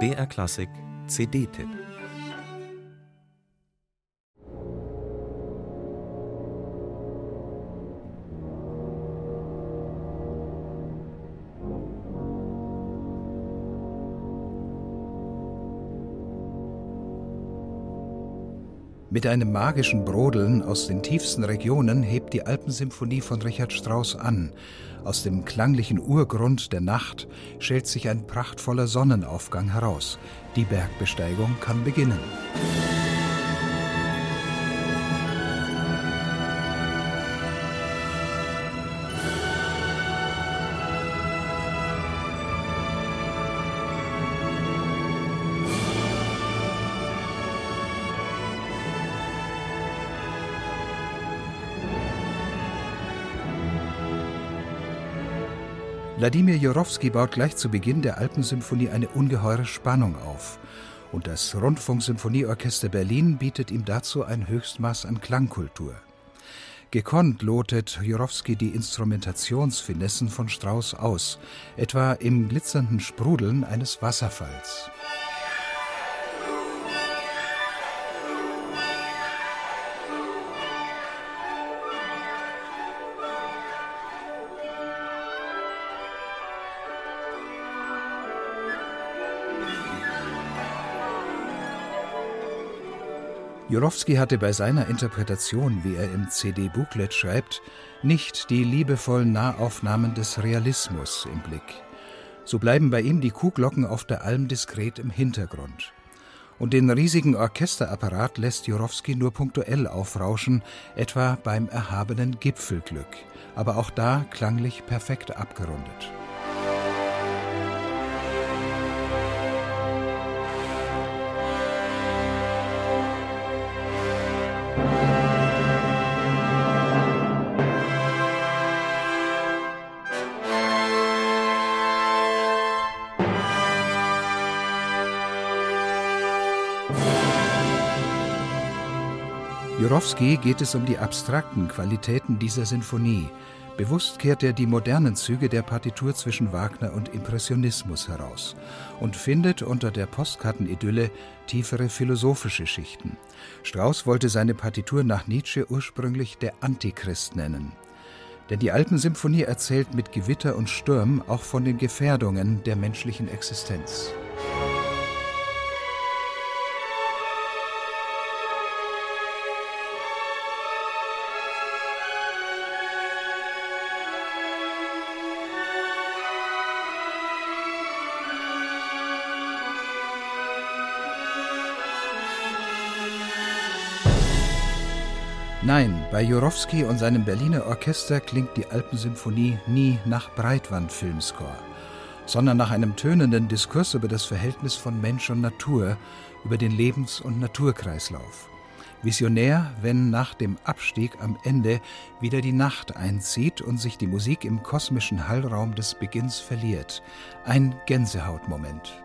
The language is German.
BR Klassik CD-Tipp Mit einem magischen Brodeln aus den tiefsten Regionen hebt die Alpensymphonie von Richard Strauss an. Aus dem klanglichen Urgrund der Nacht schält sich ein prachtvoller Sonnenaufgang heraus. Die Bergbesteigung kann beginnen. Wladimir Jorowski baut gleich zu Beginn der Alpensymphonie eine ungeheure Spannung auf. Und das Rundfunksymphonieorchester Berlin bietet ihm dazu ein Höchstmaß an Klangkultur. Gekonnt lotet Jorowski die Instrumentationsfinessen von Strauss aus, etwa im glitzernden Sprudeln eines Wasserfalls. Jurowski hatte bei seiner Interpretation, wie er im CD-Booklet schreibt, nicht die liebevollen Nahaufnahmen des Realismus im Blick. So bleiben bei ihm die Kuhglocken auf der Alm diskret im Hintergrund. Und den riesigen Orchesterapparat lässt Jurowski nur punktuell aufrauschen, etwa beim erhabenen Gipfelglück, aber auch da klanglich perfekt abgerundet. Jurowski geht es um die abstrakten Qualitäten dieser Sinfonie. Bewusst kehrt er die modernen Züge der Partitur zwischen Wagner und Impressionismus heraus und findet unter der Postkartenidylle tiefere philosophische Schichten. Strauss wollte seine Partitur nach Nietzsche ursprünglich der Antichrist nennen. Denn die Alpensymphonie erzählt mit Gewitter und Sturm auch von den Gefährdungen der menschlichen Existenz. Nein, bei Jurowski und seinem Berliner Orchester klingt die Alpensymphonie nie nach Breitwand-Filmscore, sondern nach einem tönenden Diskurs über das Verhältnis von Mensch und Natur, über den Lebens- und Naturkreislauf. Visionär, wenn nach dem Abstieg am Ende wieder die Nacht einzieht und sich die Musik im kosmischen Hallraum des Beginns verliert. Ein Gänsehautmoment.